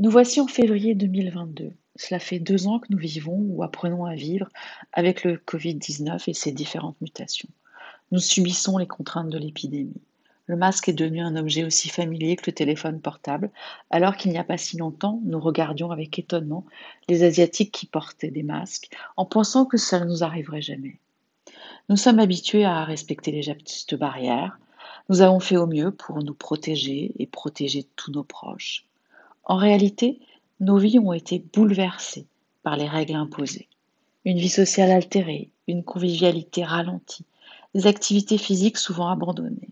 Nous voici en février 2022. Cela fait deux ans que nous vivons ou apprenons à vivre avec le Covid-19 et ses différentes mutations. Nous subissons les contraintes de l'épidémie. Le masque est devenu un objet aussi familier que le téléphone portable, alors qu'il n'y a pas si longtemps, nous regardions avec étonnement les Asiatiques qui portaient des masques, en pensant que ça ne nous arriverait jamais. Nous sommes habitués à respecter les gestes barrières. Nous avons fait au mieux pour nous protéger et protéger tous nos proches. En réalité, nos vies ont été bouleversées par les règles imposées. Une vie sociale altérée, une convivialité ralentie, des activités physiques souvent abandonnées,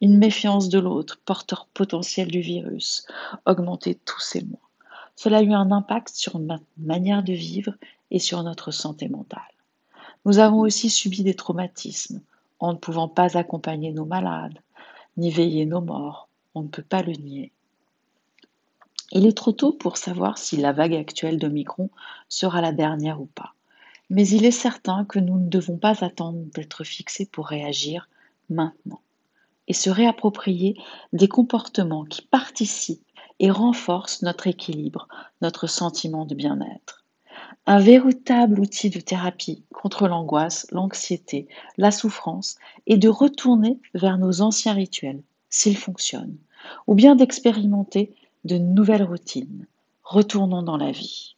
une méfiance de l'autre, porteur potentiel du virus, augmentée tous ces mois. Cela a eu un impact sur notre manière de vivre et sur notre santé mentale. Nous avons aussi subi des traumatismes, en ne pouvant pas accompagner nos malades, ni veiller nos morts, on ne peut pas le nier. Il est trop tôt pour savoir si la vague actuelle d'Omicron sera la dernière ou pas. Mais il est certain que nous ne devons pas attendre d'être fixés pour réagir maintenant et se réapproprier des comportements qui participent et renforcent notre équilibre, notre sentiment de bien-être. Un véritable outil de thérapie contre l'angoisse, l'anxiété, la souffrance est de retourner vers nos anciens rituels, s'ils fonctionnent, ou bien d'expérimenter de nouvelles routines. Retournons dans la vie.